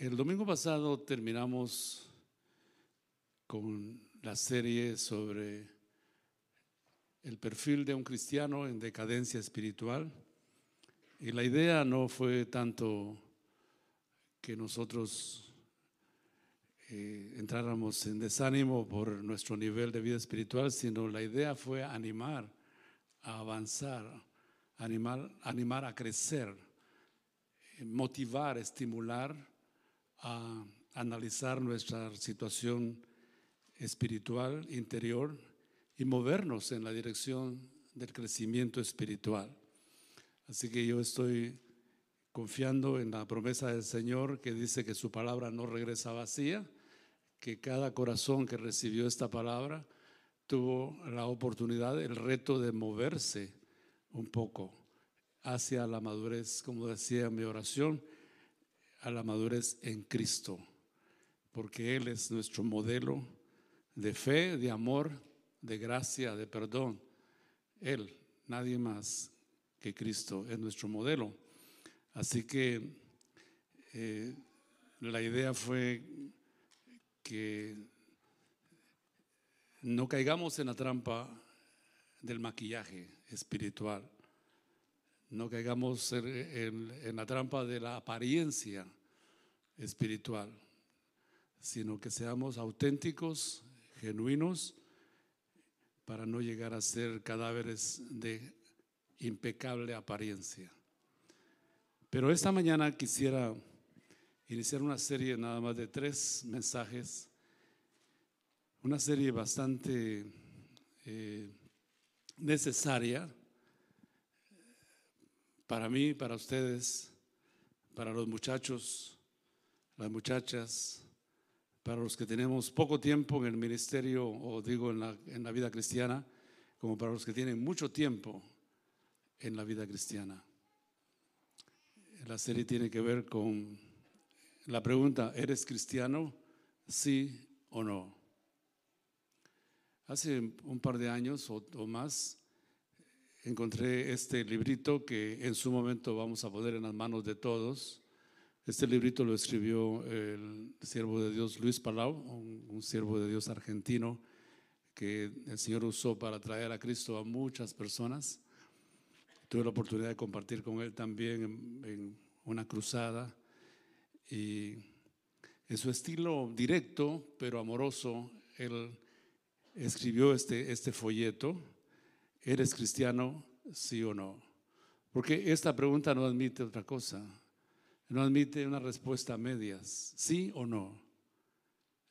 El domingo pasado terminamos con la serie sobre el perfil de un cristiano en decadencia espiritual. Y la idea no fue tanto que nosotros eh, entráramos en desánimo por nuestro nivel de vida espiritual, sino la idea fue animar a avanzar, animar, animar a crecer, motivar, estimular a analizar nuestra situación espiritual interior y movernos en la dirección del crecimiento espiritual. Así que yo estoy confiando en la promesa del Señor que dice que su palabra no regresa vacía, que cada corazón que recibió esta palabra tuvo la oportunidad, el reto de moverse un poco hacia la madurez, como decía mi oración, a la madurez en Cristo, porque Él es nuestro modelo de fe, de amor, de gracia, de perdón. Él, nadie más que Cristo, es nuestro modelo. Así que eh, la idea fue que no caigamos en la trampa del maquillaje espiritual no caigamos en, la trampa de la apariencia espiritual, sino que seamos auténticos, genuinos, para no llegar a ser cadáveres de impecable apariencia. Pero esta mañana quisiera iniciar una serie nada más de tres mensajes, una serie bastante eh, necesaria para mí, para ustedes, para los muchachos, las muchachas, para los que tenemos poco tiempo en el ministerio o digo en la, vida cristiana, como para los que tienen mucho tiempo en la vida cristiana. La serie tiene que ver con la pregunta, ¿eres cristiano? Sí o no. Hace un par de años o, o más encontré este librito que en su momento vamos a poner en las manos de todos. Este librito lo escribió el siervo de Dios Luis Palau, un, siervo de Dios argentino que el Señor usó para traer a Cristo a muchas personas. Tuve la oportunidad de compartir con él también en, en una cruzada y en su estilo directo pero amoroso, él escribió este, este folleto ¿Eres cristiano? Sí o no. Porque esta pregunta no admite otra cosa. No admite una respuesta a medias. ¿Sí o no?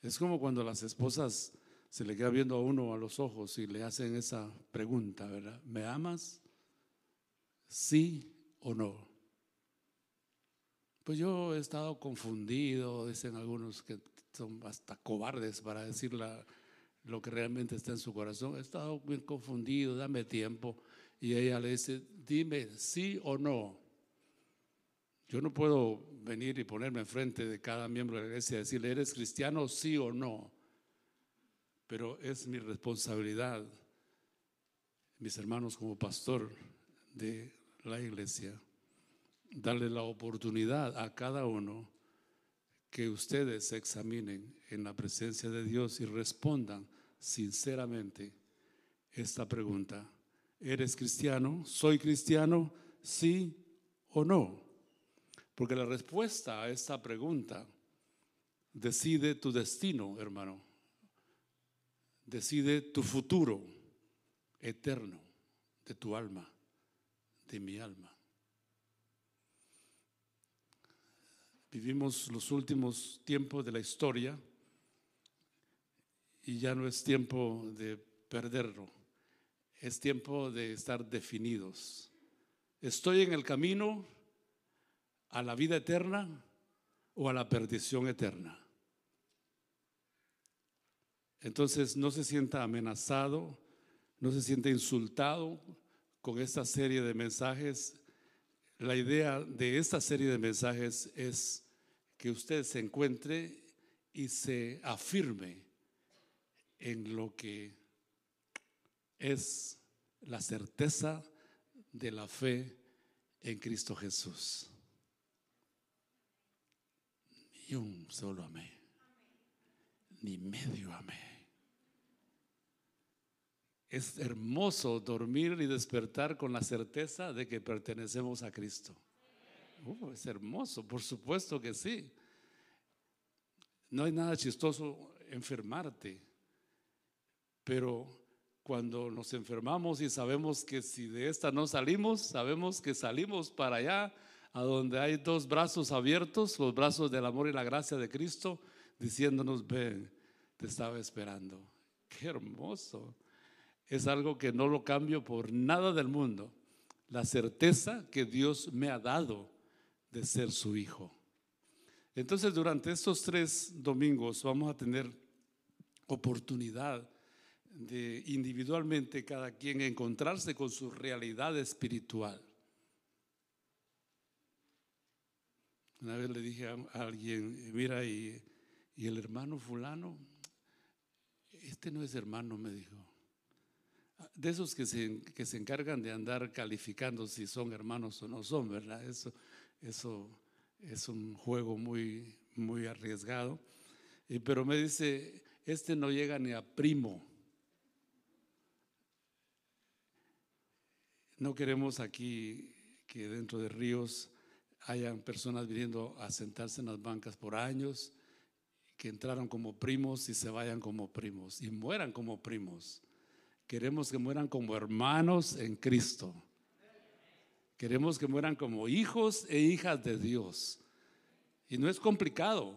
Es como cuando las esposas se le queda viendo a uno a los ojos y le hacen esa pregunta, ¿verdad? ¿Me amas? ¿Sí o no? Pues yo he estado confundido, dicen algunos que son hasta cobardes para decir la, lo que realmente está en su corazón. He estado bien confundido, dame tiempo. Y ella le dice, dime sí o no. Yo no puedo venir y ponerme enfrente de cada miembro de la iglesia y decirle, ¿eres cristiano sí o no? Pero es mi responsabilidad, mis hermanos como pastor de la iglesia, darle la oportunidad a cada uno que ustedes se examinen en la presencia de Dios y respondan sinceramente esta pregunta. ¿Eres cristiano? ¿Soy cristiano? ¿Sí o no? Porque la respuesta a esta pregunta decide tu destino, hermano. Decide tu futuro eterno de tu alma, de mi alma. Vivimos los últimos tiempos de la historia y ya no es tiempo de perderlo, es tiempo de estar definidos. ¿Estoy en el camino a la vida eterna o a la perdición eterna? Entonces no se sienta amenazado, no se sienta insultado con esta serie de mensajes la idea de esta serie de mensajes es que usted se encuentre y se afirme en lo que es la certeza de la fe en Cristo Jesús. Ni un solo amén. Ni medio amén. Es hermoso dormir y despertar con la certeza de que pertenecemos a Cristo. Uh, es hermoso, por supuesto que sí. No hay nada chistoso enfermarte, pero cuando nos enfermamos y sabemos que si de esta no salimos, sabemos que salimos para allá, a donde hay dos brazos abiertos, los brazos del amor y la gracia de Cristo, diciéndonos, ven, te estaba esperando. Qué hermoso es algo que no lo cambio por nada del mundo. La certeza que Dios me ha dado de ser su hijo. Entonces, durante estos tres domingos vamos a tener oportunidad de individualmente cada quien encontrarse con su realidad espiritual. Una vez le dije a alguien, mira, y, y el hermano fulano, este no es hermano, me dijo de esos que se, que se encargan de andar calificando si son hermanos o no son, ¿verdad? Eso, eso es un juego muy, muy arriesgado. pero me dice, este no llega ni a primo. No queremos aquí que dentro de Ríos hayan personas viniendo a sentarse en las bancas por años, que entraron como primos y se vayan como primos y mueran como primos. Queremos que mueran como hermanos en Cristo. Queremos que mueran como hijos e hijas de Dios. Y no es complicado.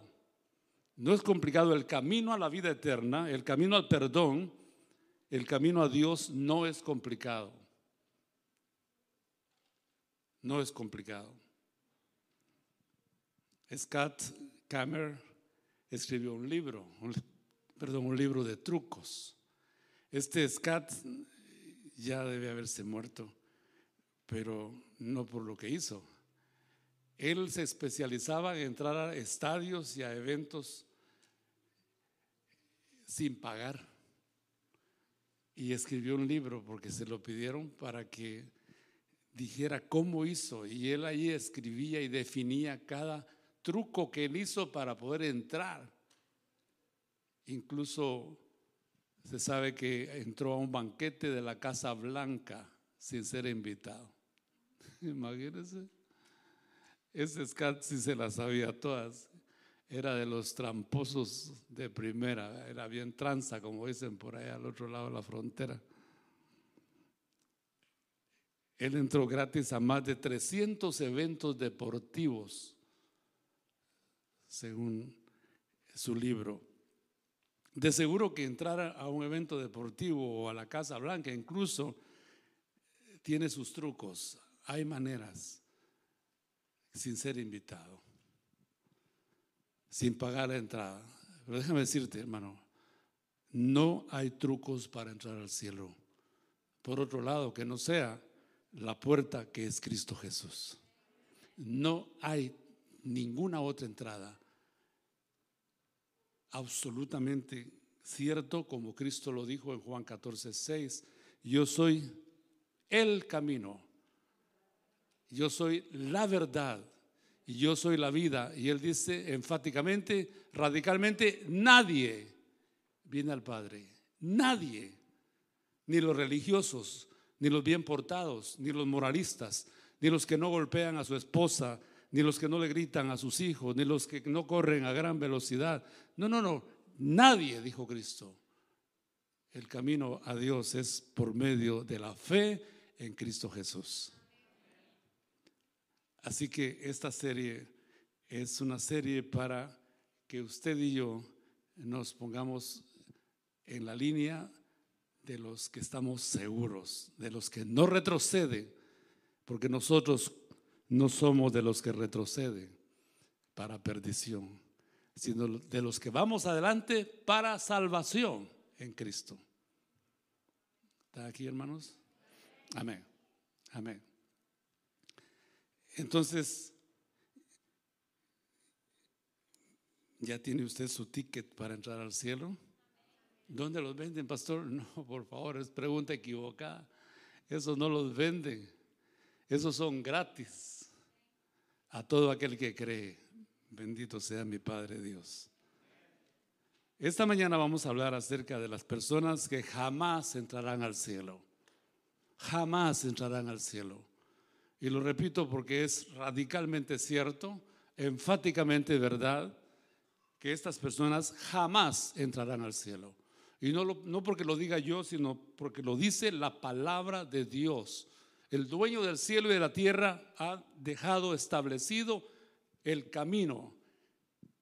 No es complicado. El camino a la vida eterna, el camino al perdón, el camino a Dios no es complicado. No es complicado. Scott Kammer escribió un libro, perdón, un libro de trucos. Este Scat ya debe haberse muerto, pero no por lo que hizo. Él se especializaba en entrar a estadios y a eventos sin pagar. Y escribió un libro porque se lo pidieron para que dijera cómo hizo. Y él ahí escribía y definía cada truco que él hizo para poder entrar. Incluso se sabe que entró a un banquete de la Casa Blanca sin ser invitado. Imagínense. Ese Scat sí se las sabía todas. Era de los tramposos de primera. Era bien tranza, como dicen por allá al otro lado de la frontera. Él entró gratis a más de 300 eventos deportivos, según su libro. De seguro que entrar a un evento deportivo o a la Casa Blanca incluso tiene sus trucos, hay maneras, sin ser invitado, sin pagar la entrada. Pero déjame decirte, hermano, no hay trucos para entrar al cielo. Por otro lado, que no sea la puerta que es Cristo Jesús. No hay ninguna otra entrada absolutamente cierto, como Cristo lo dijo en Juan 14, 6. Yo soy el camino, yo soy la verdad y yo soy la vida. Y él dice enfáticamente, radicalmente, nadie viene al Padre, nadie, ni los religiosos, ni los bien portados, ni los moralistas, ni los que no golpean a su esposa, ni los que no le gritan a sus hijos, ni los que no corren a gran velocidad. No, no, no, nadie, dijo Cristo. El camino a Dios es por medio de la fe en Cristo Jesús. Así que esta serie es una serie para que usted y yo nos pongamos en la línea de los que estamos seguros, de los que no retroceden, porque nosotros no somos de los que retroceden para perdición, sino de los que vamos adelante para salvación en Cristo. ¿Está aquí, hermanos? Amén. Amén. Entonces, ¿ya tiene usted su ticket para entrar al cielo? ¿Dónde los venden, pastor? No, por favor, es pregunta equivocada. Esos no los venden. Esos son gratis a todo aquel que cree. Bendito sea mi Padre Dios. Esta mañana vamos a hablar acerca de las personas que jamás entrarán al cielo. Jamás entrarán al cielo. Y lo repito porque es radicalmente cierto, enfáticamente verdad, que estas personas jamás entrarán al cielo. Y no, no porque lo diga yo, sino porque lo dice la palabra de Dios. El dueño del cielo y de la tierra ha dejado establecido el camino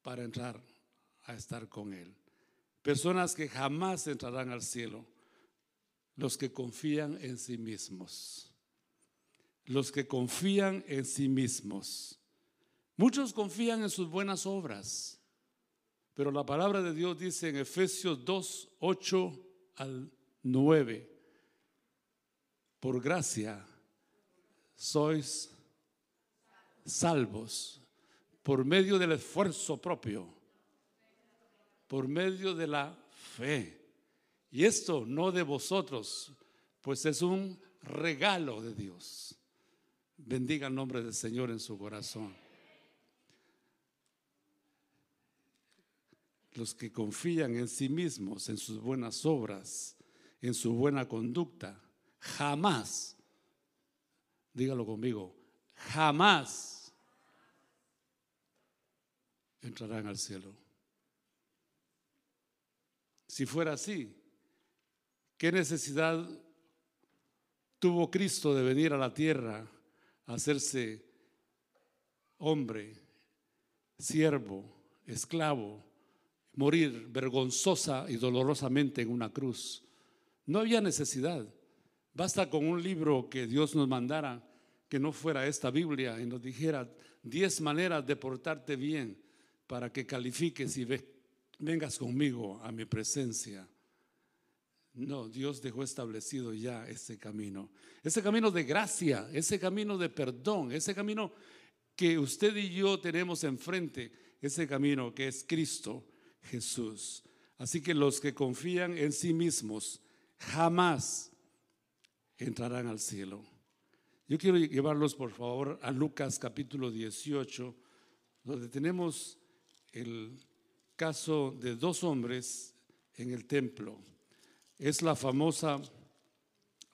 para entrar a estar con Él. Personas que jamás entrarán al cielo, los que confían en sí mismos. Los que confían en sí mismos. Muchos confían en sus buenas obras, pero la palabra de Dios dice en Efesios 2, 8 al 9, por gracia sois salvos por medio del esfuerzo propio, por medio de la fe. Y esto no de vosotros, pues es un regalo de Dios. Bendiga el nombre del Señor en su corazón. Los que confían en sí mismos, en sus buenas obras, en su buena conducta, jamás, dígalo conmigo, jamás entrarán al cielo. Si fuera así, ¿qué necesidad tuvo Cristo de venir a la tierra a hacerse hombre, siervo, esclavo, morir vergonzosa y dolorosamente en una cruz? No había necesidad. Basta con un libro que Dios nos mandara, que no fuera esta Biblia, y nos dijera diez maneras de portarte bien para que califiques y vengas conmigo a mi presencia. No, Dios dejó establecido ya ese camino. Ese camino de gracia, ese camino de perdón, ese camino que usted y yo tenemos enfrente, ese camino que es Cristo Jesús. Así que los que confían en sí mismos jamás entrarán al cielo. Yo quiero llevarlos, por favor, a Lucas capítulo 18, donde tenemos el caso de dos hombres en el templo. Es la famosa,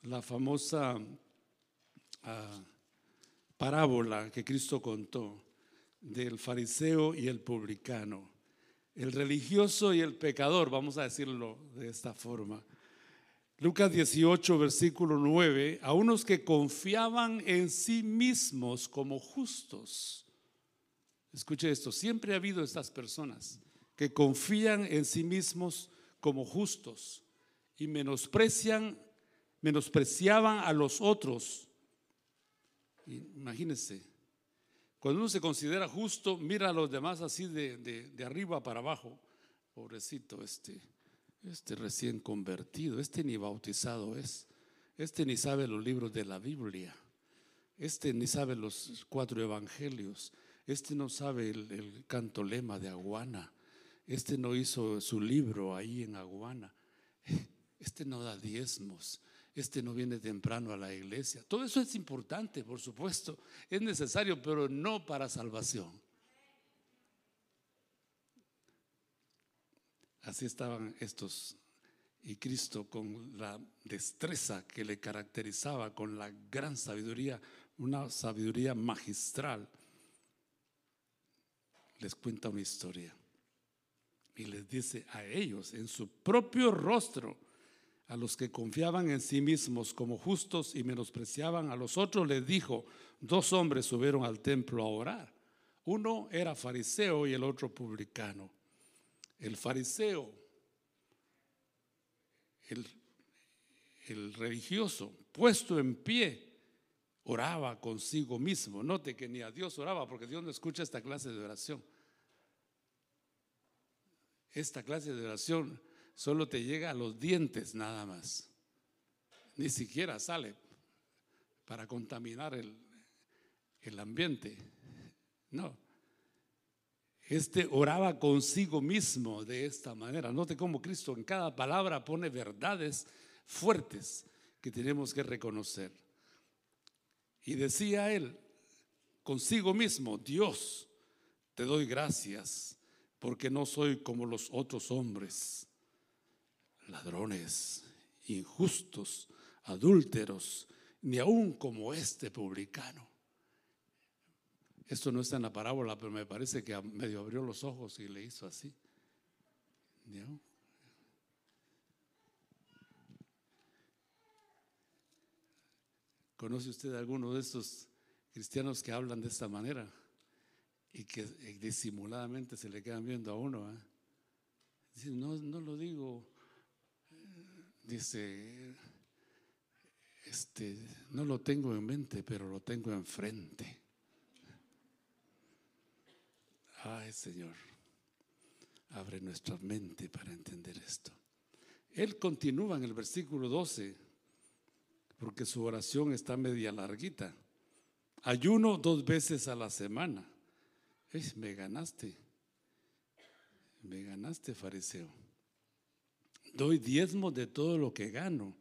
la famosa ah, parábola que Cristo contó del fariseo y el publicano, el religioso y el pecador, vamos a decirlo de esta forma. Lucas 18, versículo 9, a unos que confiaban en sí mismos como justos Escuche esto, siempre ha habido estas personas que confían en sí mismos como justos y menosprecian, menospreciaban a los otros. Imagínense, cuando uno se considera justo, mira a los demás así de, de arriba para abajo. Pobrecito este, este recién convertido, este ni bautizado es, este ni sabe los libros de la Biblia, este ni sabe los cuatro evangelios. Este no sabe el, canto lema de Aguana. Este no hizo su libro ahí en Aguana. Este no da diezmos. Este no viene temprano a la iglesia. Todo eso es importante, por supuesto. Es necesario, pero no para salvación. Así estaban estos. Y Cristo con la destreza que le caracterizaba, con la gran sabiduría, una sabiduría magistral les cuenta una historia y les dice a ellos en su propio rostro, a los que confiaban en sí mismos como justos y menospreciaban a los otros, les dijo, dos hombres subieron al templo a orar. Uno era fariseo y el otro publicano. El fariseo, el, el religioso, puesto en pie, oraba consigo mismo. Note que ni a Dios oraba porque Dios no escucha esta clase de oración. Esta clase de oración solo te llega a los dientes nada más. Ni siquiera sale para contaminar el, el ambiente. No. Este oraba consigo mismo de esta manera. Note cómo Cristo en cada palabra pone verdades fuertes que tenemos que reconocer. Y decía él consigo mismo, Dios, te doy gracias porque no soy como los otros hombres, ladrones, injustos, adúlteros, ni aún como este publicano. Esto no está en la parábola, pero me parece que medio abrió los ojos y le hizo así. ¿Conoce usted alguno de estos cristianos que hablan de esta manera y que disimuladamente se le quedan viendo a uno? ¿eh? Dice, no, no lo digo, dice, este, no lo tengo en mente, pero lo tengo enfrente. Ay, Señor, abre nuestra mente para entender esto. Él continúa en el versículo 12 porque su oración está media larguita. Ayuno dos veces a la semana. me ganaste. Me ganaste, fariseo. Doy diezmo de todo lo que gano.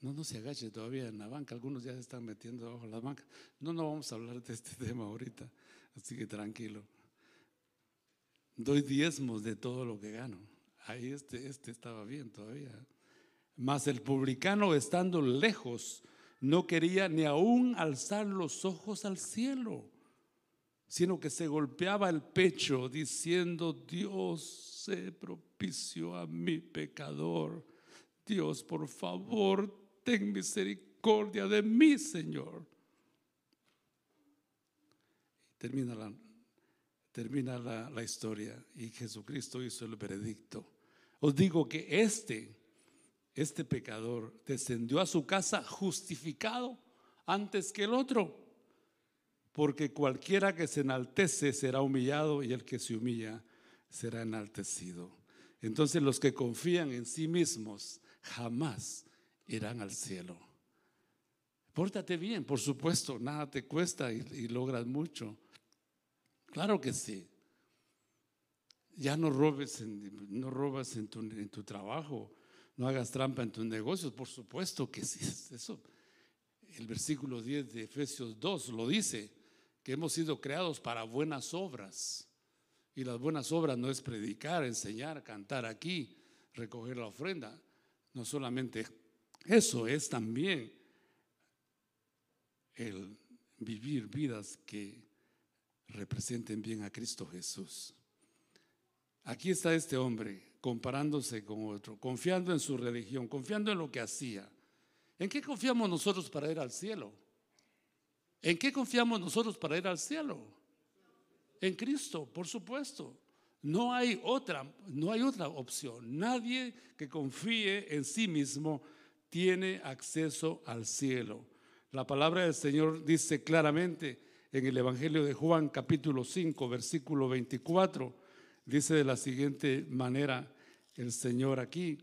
No, no se agache todavía en la banca. Algunos ya se están metiendo abajo la banca. No, no vamos a hablar de este tema ahorita. Así que tranquilo. Doy diezmos de todo lo que gano. Ahí este, este estaba bien todavía. Mas el publicano, estando lejos, no quería ni aún alzar los ojos al cielo, sino que se golpeaba el pecho diciendo, Dios, se propicio a mi pecador. Dios, por favor, ten misericordia de mí, Señor. Termina la, termina la, la historia y Jesucristo hizo el veredicto. Os digo que este, este pecador descendió a su casa justificado antes que el otro. Porque cualquiera que se enaltece será humillado y el que se humilla será enaltecido. Entonces los que confían en sí mismos jamás irán al cielo. Pórtate bien, por supuesto, nada te cuesta y, logras mucho. Claro que sí. Ya no robes, no robas en tu, en tu trabajo, no hagas trampa en tus negocios, por supuesto que sí, eso. El versículo 10 de Efesios 2 lo dice, que hemos sido creados para buenas obras. Y las buenas obras no es predicar, enseñar, cantar aquí, recoger la ofrenda. No solamente eso, es también el vivir vidas que representen bien a Cristo Jesús. Aquí está este hombre comparándose con otro, confiando en su religión, confiando en lo que hacía. ¿En qué confiamos nosotros para ir al cielo? ¿En qué confiamos nosotros para ir al cielo? En Cristo, por supuesto. No hay otra, no hay otra opción. Nadie que confíe en sí mismo tiene acceso al cielo. La palabra del Señor dice claramente en el Evangelio de Juan capítulo 5, versículo 24 Dice de la siguiente manera el Señor aquí,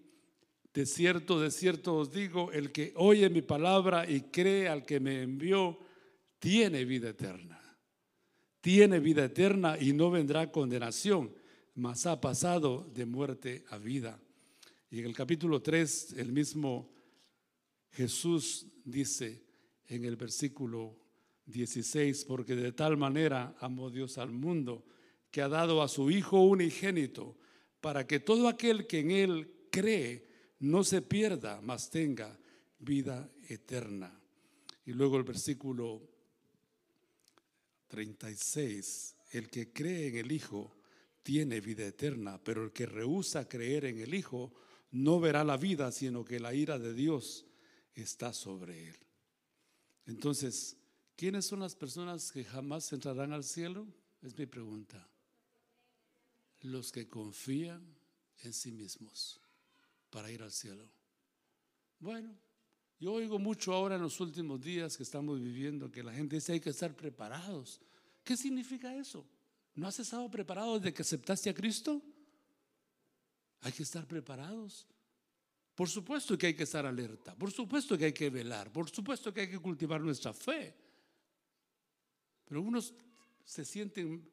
de cierto, de cierto os digo, el que oye mi palabra y cree al que me envió, tiene vida eterna. Tiene vida eterna y no vendrá condenación, mas ha pasado de muerte a vida. Y en el capítulo 3, el mismo Jesús dice en el versículo 16, porque de tal manera amó Dios al mundo que ha dado a su Hijo unigénito, para que todo aquel que en Él cree no se pierda, mas tenga vida eterna. Y luego el versículo 36, el que cree en el Hijo tiene vida eterna, pero el que rehúsa creer en el Hijo no verá la vida, sino que la ira de Dios está sobre él. Entonces, ¿quiénes son las personas que jamás entrarán al cielo? Es mi pregunta los que confían en sí mismos para ir al cielo. Bueno, yo oigo mucho ahora en los últimos días que estamos viviendo que la gente dice hay que estar preparados. ¿Qué significa eso? ¿No has estado preparado desde que aceptaste a Cristo? Hay que estar preparados. Por supuesto que hay que estar alerta, por supuesto que hay que velar, por supuesto que hay que cultivar nuestra fe. Pero unos se sienten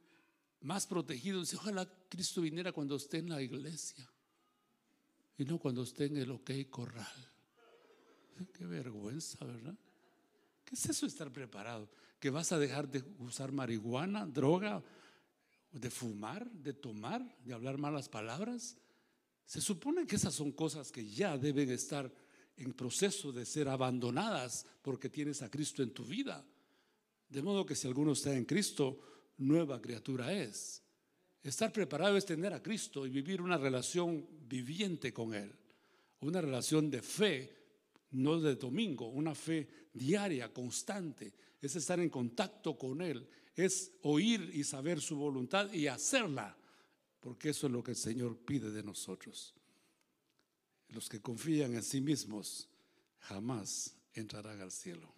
más protegidos. Ojalá Cristo viniera cuando esté en la iglesia y no cuando esté en el ok corral. Qué vergüenza, ¿verdad? ¿Qué es eso de estar preparado? que vas a dejar de usar marihuana, droga, de fumar, de tomar, de hablar malas palabras. Se supone que esas son cosas que ya deben estar en proceso de ser abandonadas porque tienes a Cristo en tu vida. De modo que si alguno está en Cristo, nueva criatura es. Estar preparado es tener a Cristo y vivir una relación viviente con Él, una relación de fe, no de domingo, una fe diaria, constante, es estar en contacto con Él, es oír y saber su voluntad y hacerla, porque eso es lo que el Señor pide de nosotros. Los que confían en sí mismos jamás entrarán al cielo.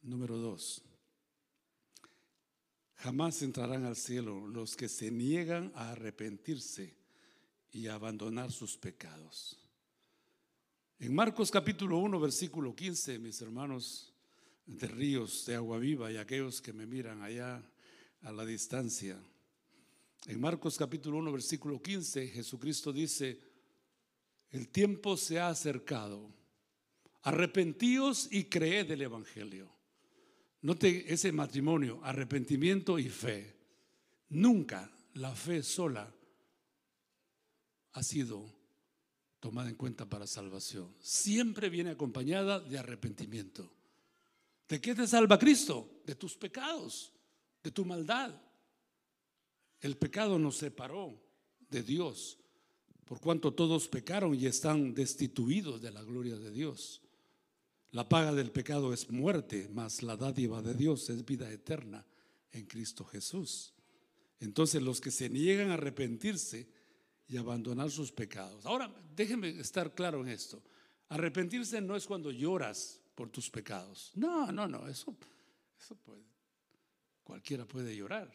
Número dos, jamás entrarán al cielo los que se niegan a arrepentirse y a abandonar sus pecados. En Marcos capítulo 1, versículo 15, mis hermanos de ríos de agua viva y aquellos que me miran allá a la distancia. En Marcos capítulo 1, versículo 15, Jesucristo dice, el tiempo se ha acercado, arrepentíos y creed del Evangelio. Note ese matrimonio, arrepentimiento y fe. Nunca la fe sola ha sido tomada en cuenta para salvación. Siempre viene acompañada de arrepentimiento. ¿De qué te salva Cristo? De tus pecados, de tu maldad. El pecado nos separó de Dios, por cuanto todos pecaron y están destituidos de la gloria de Dios. La paga del pecado es muerte, mas la dádiva de Dios es vida eterna en Cristo Jesús. Entonces los que se niegan a arrepentirse y abandonar sus pecados. Ahora, déjenme estar claro en esto. Arrepentirse no es cuando lloras por tus pecados. No, no, no, eso, eso puede, cualquiera puede llorar.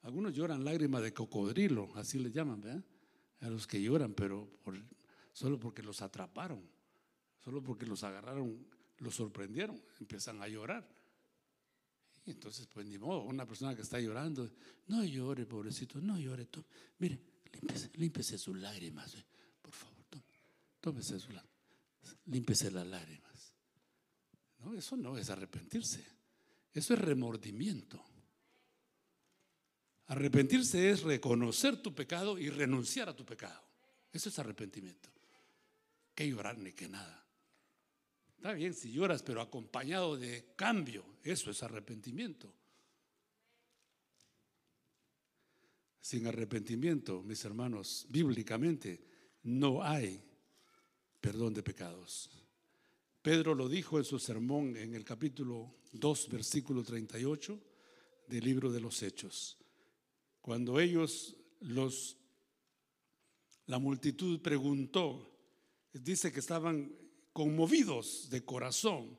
Algunos lloran lágrimas de cocodrilo, así le llaman, ¿verdad? A los que lloran, pero solo porque los atraparon. Solo porque los agarraron, los sorprendieron, empiezan a llorar. Y entonces, pues ni modo, una persona que está llorando, no llore, pobrecito, no llore. Mire, límpese, sus lágrimas, eh, por favor, tómese sus lágrimas, límpese las lágrimas. No, eso no es arrepentirse, eso es remordimiento. Arrepentirse es reconocer tu pecado y renunciar a tu pecado. Eso es arrepentimiento. Que llorar ni que nada. Está bien si lloras, pero acompañado de cambio. Eso es arrepentimiento. Sin arrepentimiento, mis hermanos, bíblicamente no hay perdón de pecados. Pedro lo dijo en su sermón en el capítulo 2, versículo 38 del libro de los Hechos. Cuando ellos, los, la multitud preguntó, dice que estaban conmovidos de corazón,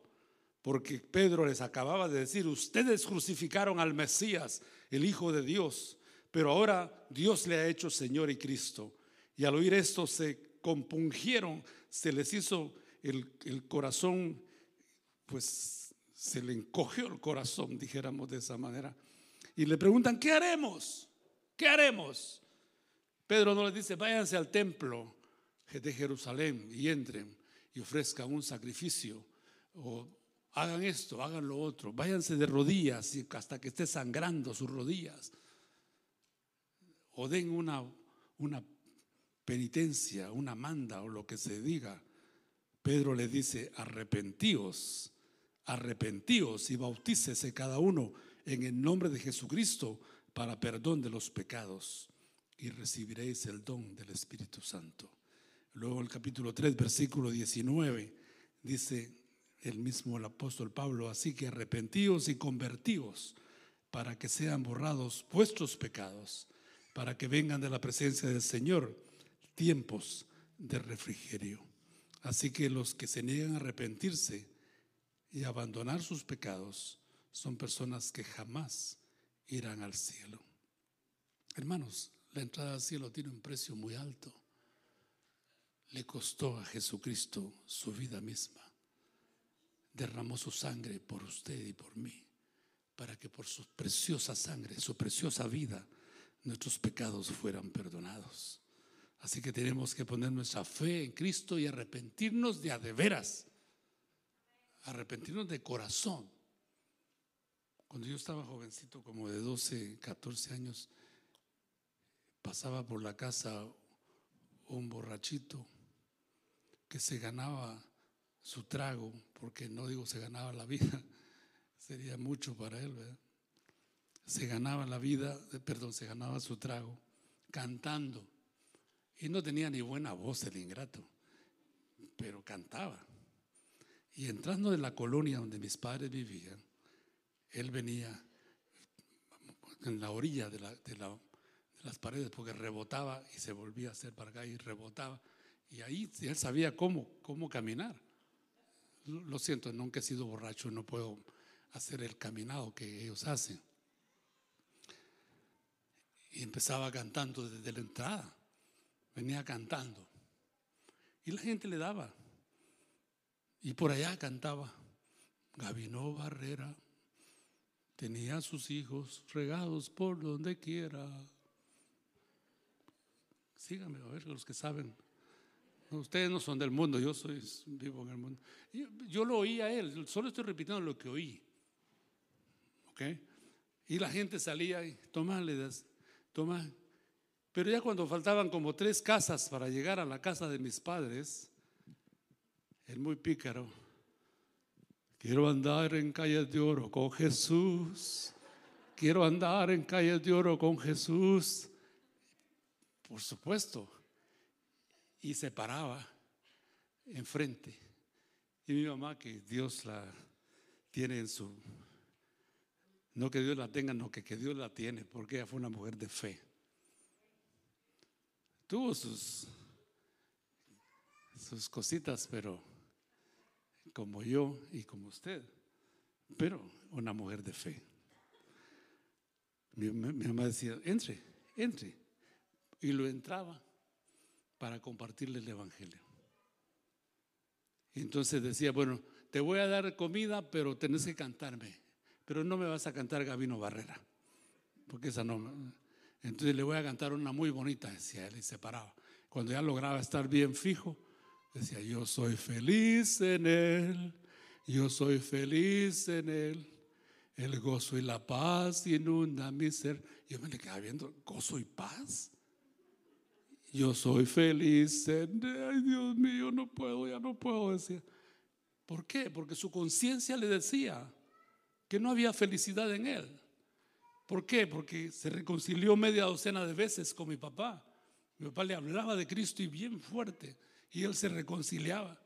porque Pedro les acababa de decir, ustedes crucificaron al Mesías, el Hijo de Dios, pero ahora Dios le ha hecho Señor y Cristo. Y al oír esto se compungieron, se les hizo el, el corazón, pues se le encogió el corazón, dijéramos de esa manera. Y le preguntan, ¿qué haremos? ¿Qué haremos? Pedro no les dice, váyanse al templo de Jerusalén y entren y ofrezcan un sacrificio o hagan esto, hagan lo otro, váyanse de rodillas hasta que esté sangrando sus rodillas o den una, una penitencia, una manda o lo que se diga. Pedro le dice, arrepentíos, arrepentíos y bautícese cada uno en el nombre de Jesucristo para perdón de los pecados y recibiréis el don del Espíritu Santo. Luego el capítulo 3, versículo 19, dice el mismo el apóstol Pablo, así que arrepentíos y convertíos para que sean borrados vuestros pecados, para que vengan de la presencia del Señor tiempos de refrigerio. Así que los que se niegan a arrepentirse y abandonar sus pecados son personas que jamás irán al cielo. Hermanos, la entrada al cielo tiene un precio muy alto le costó a Jesucristo su vida misma. Derramó su sangre por usted y por mí, para que por su preciosa sangre, su preciosa vida, nuestros pecados fueran perdonados. Así que tenemos que poner nuestra fe en Cristo y arrepentirnos de a de veras. arrepentirnos de corazón. Cuando yo estaba jovencito, como de 12, 14 años, pasaba por la casa un borrachito que se ganaba su trago, porque no digo se ganaba la vida, sería mucho para él, ¿verdad? Se ganaba la vida, perdón, se ganaba su trago cantando. Y no tenía ni buena voz el ingrato, pero cantaba. Y entrando de la colonia donde mis padres vivían, él venía en la orilla de, las paredes porque rebotaba y se volvía a hacer para acá y rebotaba. Y ahí él sabía cómo, cómo caminar. Lo siento, nunca he sido borracho, no puedo hacer el caminado que ellos hacen. Y empezaba cantando desde la entrada. Venía cantando. Y la gente le daba. Y por allá cantaba. Gabino Barrera tenía sus hijos regados por donde quiera. Síganme, a ver, los que saben. Ustedes no son del mundo, yo soy vivo en el mundo. Yo, yo lo oí a él, solo estoy repitiendo lo que oí. ¿Ok? Y la gente salía y, toma, le das, toma. Pero ya cuando faltaban como tres casas para llegar a la casa de mis padres, el muy pícaro, quiero andar en calles de oro con Jesús, quiero andar en calles de oro con Jesús, por supuesto, y se paraba enfrente. Y mi mamá, que Dios la tiene en su, no que Dios la tenga, no que, que Dios la tiene, porque ella fue una mujer de fe. Tuvo sus, sus cositas, pero como yo y como usted, pero una mujer de fe. Mi, mamá decía, entre, entre. Y lo entraba para compartirle el Evangelio. Entonces decía, bueno, te voy a dar comida, pero tenés que cantarme. Pero no me vas a cantar Gabino Barrera, porque esa no. Entonces le voy a cantar una muy bonita, decía él, y se paraba. Cuando ya lograba estar bien fijo, decía, yo soy feliz en él, yo soy feliz en él. El gozo y la paz inunda mi ser. Yo me le quedaba viendo, gozo y paz. Yo soy feliz en él. Ay, Dios mío, no puedo, ya no puedo decir. ¿Por qué? Porque su conciencia le decía que no había felicidad en él. ¿Por qué? Porque se reconcilió media docena de veces con mi papá. Mi papá le hablaba de Cristo y bien fuerte. Y él se reconciliaba.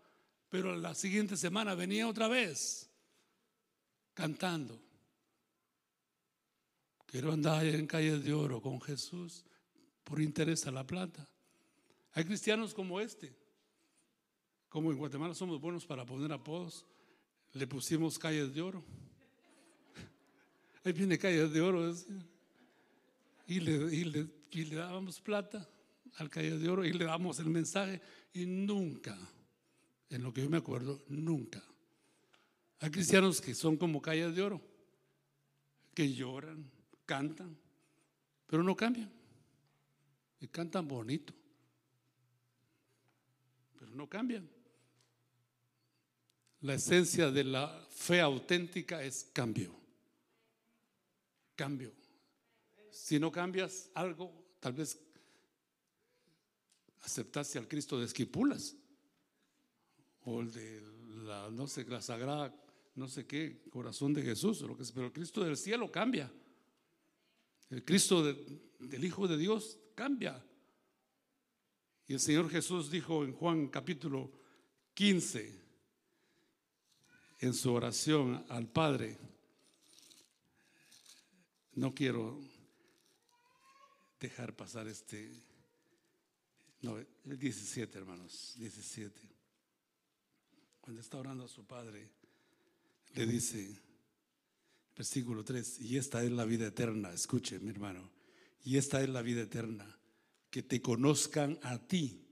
Pero la siguiente semana venía otra vez cantando. Quiero andar en calles de oro con Jesús por interés a la plata. Hay cristianos como este. Como en Guatemala somos buenos para poner apodos, le pusimos calles de oro. Ahí viene calles de oro. Y le, y, le, dábamos plata al calles de oro y le damos el mensaje y nunca en lo que yo me acuerdo, nunca. Hay cristianos que son como calles de oro, que lloran, cantan, pero no cambian. Y cantan bonito, pero no cambian. La esencia de la fe auténtica es cambio. Cambio. Si no cambias algo, tal vez aceptaste al Cristo de Esquipulas o el de la, no sé, la sagrada, no sé qué, corazón de Jesús, lo que es, pero el Cristo del cielo cambia. El Cristo del Hijo de Dios cambia. Y el Señor Jesús dijo en Juan capítulo 15, en su oración al Padre, no quiero dejar pasar este, no, el 17 hermanos, 17 cuando está orando a su padre, le dice, versículo 3, y esta es la vida eterna, escuche mi hermano, y esta es la vida eterna, que te conozcan a ti,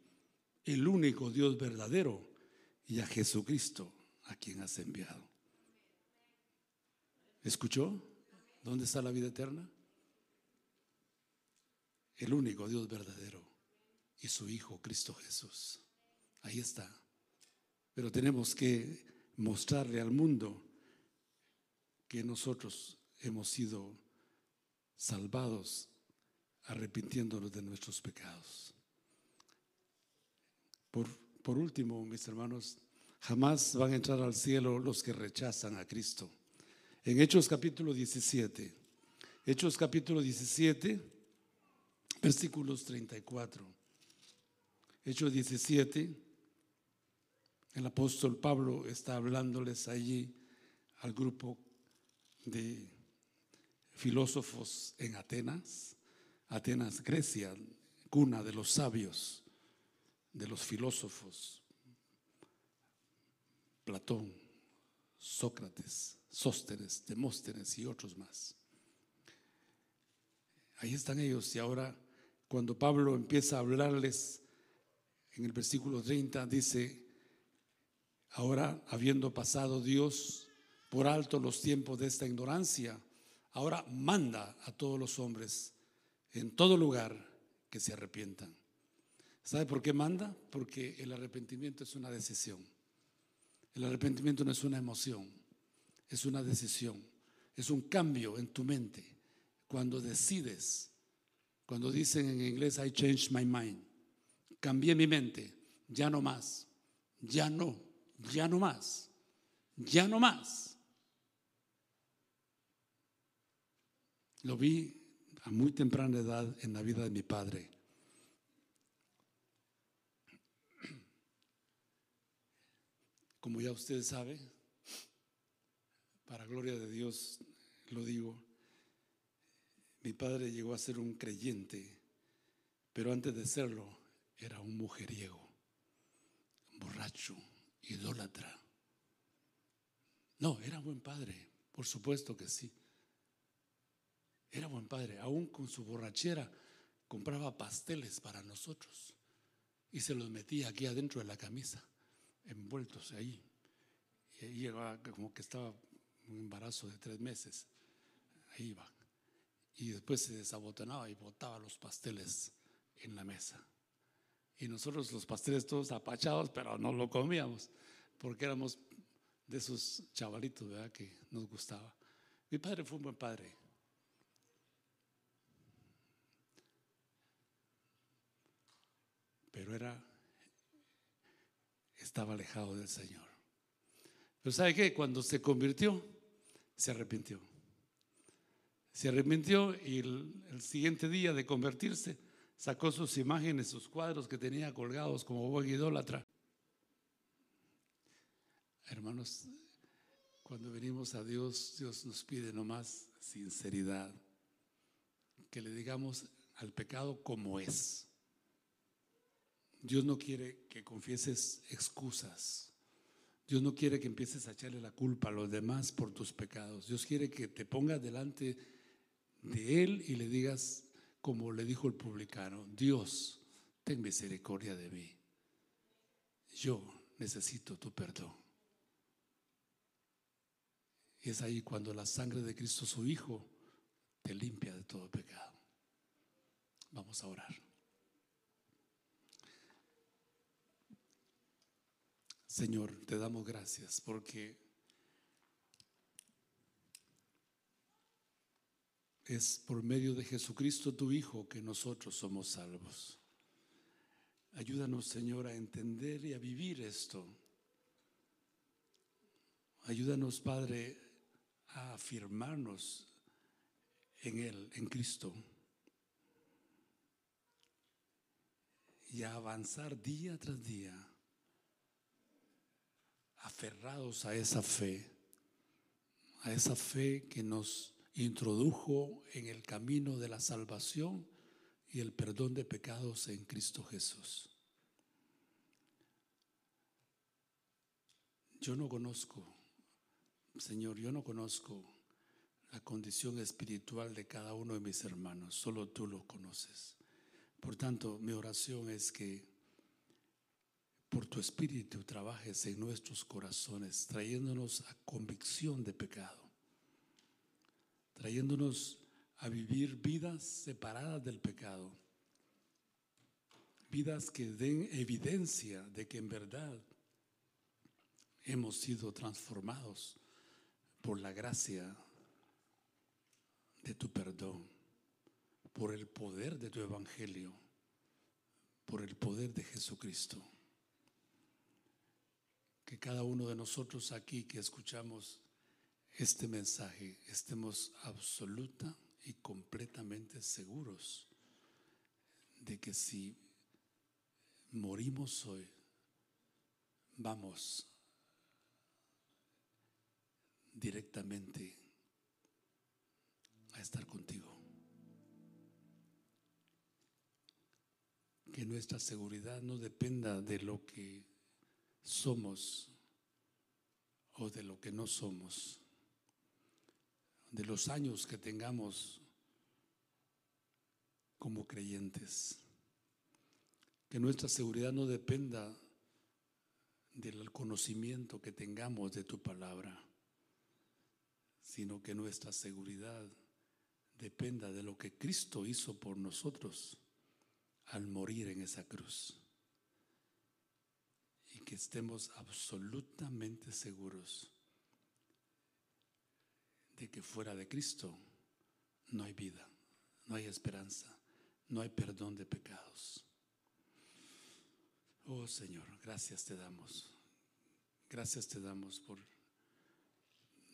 el único Dios verdadero, y a Jesucristo, a quien has enviado. ¿Escuchó? ¿Dónde está la vida eterna? El único Dios verdadero y su Hijo Cristo Jesús. Ahí está. Pero tenemos que mostrarle al mundo que nosotros hemos sido salvados arrepintiéndonos de nuestros pecados. Por, por último, mis hermanos, jamás van a entrar al cielo los que rechazan a Cristo. En Hechos capítulo 17, Hechos capítulo 17, versículos 34. Hechos 17, el apóstol Pablo está hablándoles allí al grupo de filósofos en Atenas, Atenas, Grecia, cuna de los sabios, de los filósofos, Platón, Sócrates, Sóstenes, Demóstenes y otros más. Ahí están ellos y ahora cuando Pablo empieza a hablarles en el versículo 30 dice, Ahora, habiendo pasado Dios por alto los tiempos de esta ignorancia, ahora manda a todos los hombres en todo lugar que se arrepientan. ¿Sabe por qué manda? Porque el arrepentimiento es una decisión. El arrepentimiento no es una emoción, es una decisión, es un cambio en tu mente. Cuando decides, cuando dicen en inglés, I changed my mind, cambié mi mente, ya no más, ya no, ya no más, ya no más. Lo vi a muy temprana edad en la vida de mi padre. Como ya usted sabe, para gloria de Dios lo digo, mi padre llegó a ser un creyente, pero antes de serlo era un mujeriego, borracho idólatra. No, era buen padre, por supuesto que sí. Era buen padre, aún con su borrachera compraba pasteles para nosotros y se los metía aquí adentro de la camisa, envueltos ahí. Y llegaba como que estaba un embarazo de tres meses. Ahí iba. Y después se desabotonaba y botaba los pasteles en la mesa. Y nosotros los pasteles todos apachados, pero no lo comíamos, porque éramos de esos chavalitos, ¿verdad? Que nos gustaba. Mi padre fue un buen padre. Pero era, estaba alejado del Señor. Pero ¿sabe qué? Cuando se convirtió, se arrepintió. Se arrepintió y el siguiente día de convertirse, sacó sus imágenes, sus cuadros que tenía colgados como buen idólatra. Hermanos, cuando venimos a Dios, Dios nos pide nomás sinceridad, que le digamos al pecado como es. Dios no quiere que confieses excusas. Dios no quiere que empieces a echarle la culpa a los demás por tus pecados. Dios quiere que te pongas delante de Él y le digas, como le dijo el publicano, Dios, ten misericordia de mí. Yo necesito tu perdón. Y es ahí cuando la sangre de Cristo su Hijo te limpia de todo pecado. Vamos a orar. Señor, te damos gracias porque Es por medio de Jesucristo tu Hijo que nosotros somos salvos. Ayúdanos, Señor, a entender y a vivir esto. Ayúdanos, Padre, a afirmarnos en Él, en Cristo. Y a avanzar día tras día, aferrados a esa fe, a esa fe que nos introdujo en el camino de la salvación y el perdón de pecados en Cristo Jesús. Yo no conozco, Señor, yo no conozco la condición espiritual de cada uno de mis hermanos, solo tú lo conoces. Por tanto, mi oración es que por tu espíritu trabajes en nuestros corazones, trayéndonos a convicción de pecado trayéndonos a vivir vidas separadas del pecado, vidas que den evidencia de que en verdad hemos sido transformados por la gracia de tu perdón, por el poder de tu evangelio, por el poder de Jesucristo. Que cada uno de nosotros aquí que escuchamos este mensaje estemos absoluta y completamente seguros de que si morimos hoy, vamos directamente a estar contigo. Que nuestra seguridad no dependa de lo que somos o de lo que no somos, de los años que tengamos como creyentes. Que nuestra seguridad no dependa del conocimiento que tengamos de tu palabra, sino que nuestra seguridad dependa de lo que Cristo hizo por nosotros al morir en esa cruz. Y que estemos absolutamente seguros de que fuera de Cristo no hay vida, no hay esperanza, no hay perdón de pecados. Oh Señor, gracias te damos. Gracias te damos por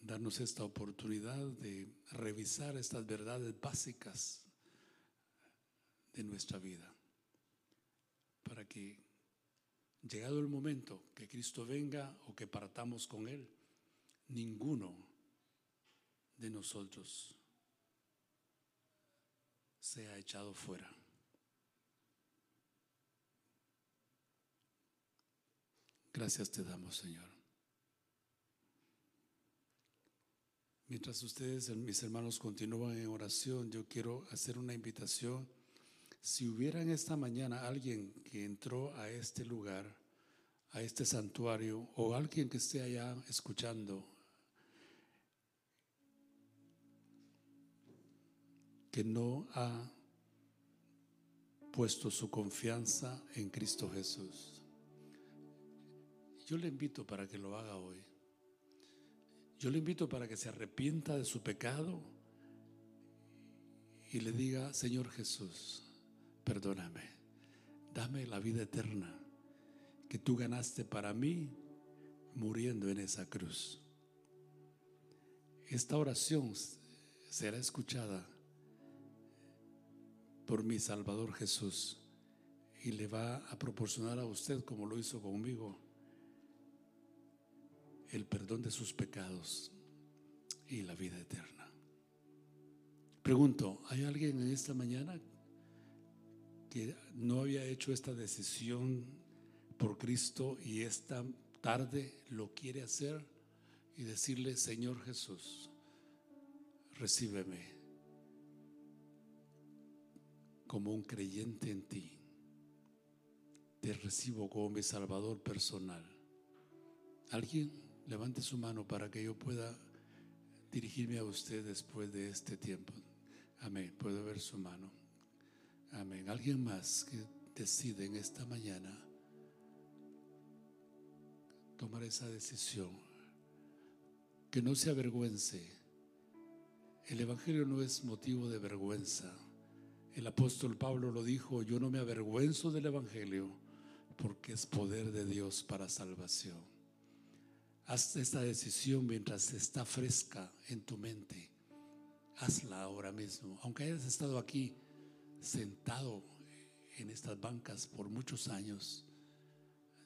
darnos esta oportunidad de revisar estas verdades básicas de nuestra vida. Para que, llegado el momento que Cristo venga o que partamos con Él, ninguno de nosotros sea echado fuera. Gracias te damos, Señor. Mientras ustedes, mis hermanos, continúan en oración, yo quiero hacer una invitación. Si hubiera en esta mañana alguien que entró a este lugar, a este santuario, o alguien que esté allá escuchando, que no ha puesto su confianza en Cristo Jesús. Yo le invito para que lo haga hoy. Yo le invito para que se arrepienta de su pecado y le diga, Señor Jesús, perdóname, dame la vida eterna que tú ganaste para mí muriendo en esa cruz. Esta oración será escuchada por mi Salvador Jesús y le va a proporcionar a usted, como lo hizo conmigo, el perdón de sus pecados y la vida eterna. Pregunto, ¿hay alguien en esta mañana que no había hecho esta decisión por Cristo y esta tarde lo quiere hacer y decirle, Señor Jesús, recíbeme como un creyente en ti? Te recibo como mi Salvador personal. ¿Alguien? Levante su mano para que yo pueda dirigirme a usted después de este tiempo. Amén. Puedo ver su mano. Amén. Alguien más que decide en esta mañana tomar esa decisión. Que no se avergüence. El Evangelio no es motivo de vergüenza. El apóstol Pablo lo dijo, yo no me avergüenzo del Evangelio porque es poder de Dios para salvación. Haz esta decisión mientras está fresca en tu mente. Hazla ahora mismo. Aunque hayas estado aquí sentado en estas bancas por muchos años,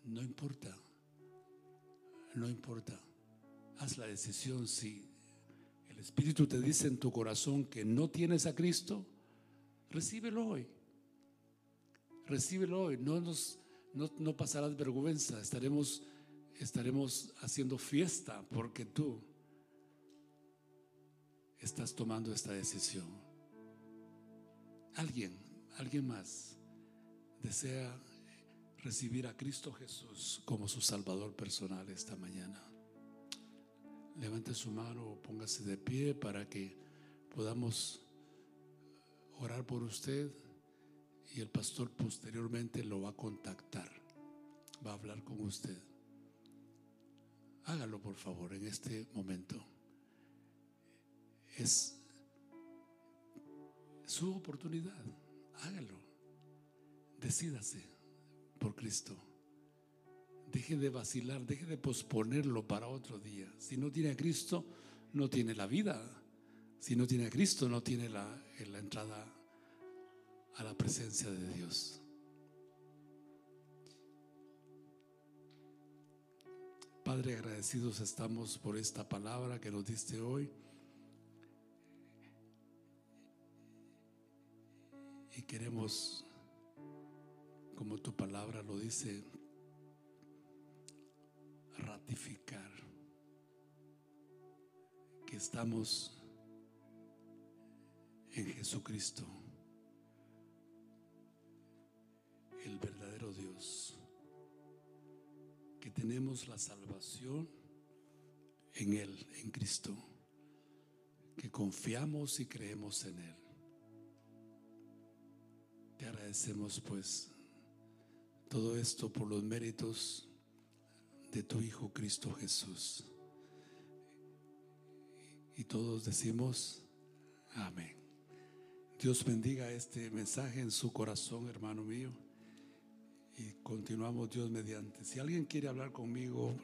no importa. No importa. Haz la decisión si el Espíritu te dice en tu corazón que no tienes a Cristo, recíbelo hoy. Recíbelo hoy. No, nos, no, no pasarás vergüenza. Estaremos estaremos haciendo fiesta porque tú estás tomando esta decisión. Alguien, alguien más desea recibir a Cristo Jesús como su Salvador personal esta mañana. Levante su mano o póngase de pie para que podamos orar por usted y el pastor posteriormente lo va a contactar, va a hablar con usted. Hágalo por favor en este momento. Es su oportunidad. Hágalo. Decídase por Cristo. Deje de vacilar, deje de posponerlo para otro día. Si no tiene a Cristo, no tiene la vida. Si no tiene a Cristo, no tiene la, la entrada a la presencia de Dios. Padre, agradecidos estamos por esta palabra que nos diste hoy. Y queremos, como tu palabra lo dice, ratificar que estamos en Jesucristo, el verdadero Dios, que tenemos la salvación en Él, en Cristo, que confiamos y creemos en Él. Agradecemos pues todo esto por los méritos de tu Hijo Cristo Jesús. Y todos decimos, amén. Dios bendiga este mensaje en su corazón, hermano mío. Y continuamos Dios mediante. Si alguien quiere hablar conmigo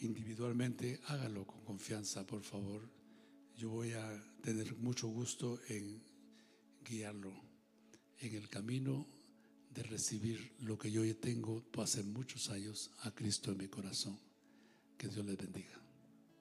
individualmente, hágalo con confianza, por favor. Yo voy a tener mucho gusto en guiarlo en el camino de recibir lo que yo tengo hace muchos años a Cristo en mi corazón. Que Dios les bendiga.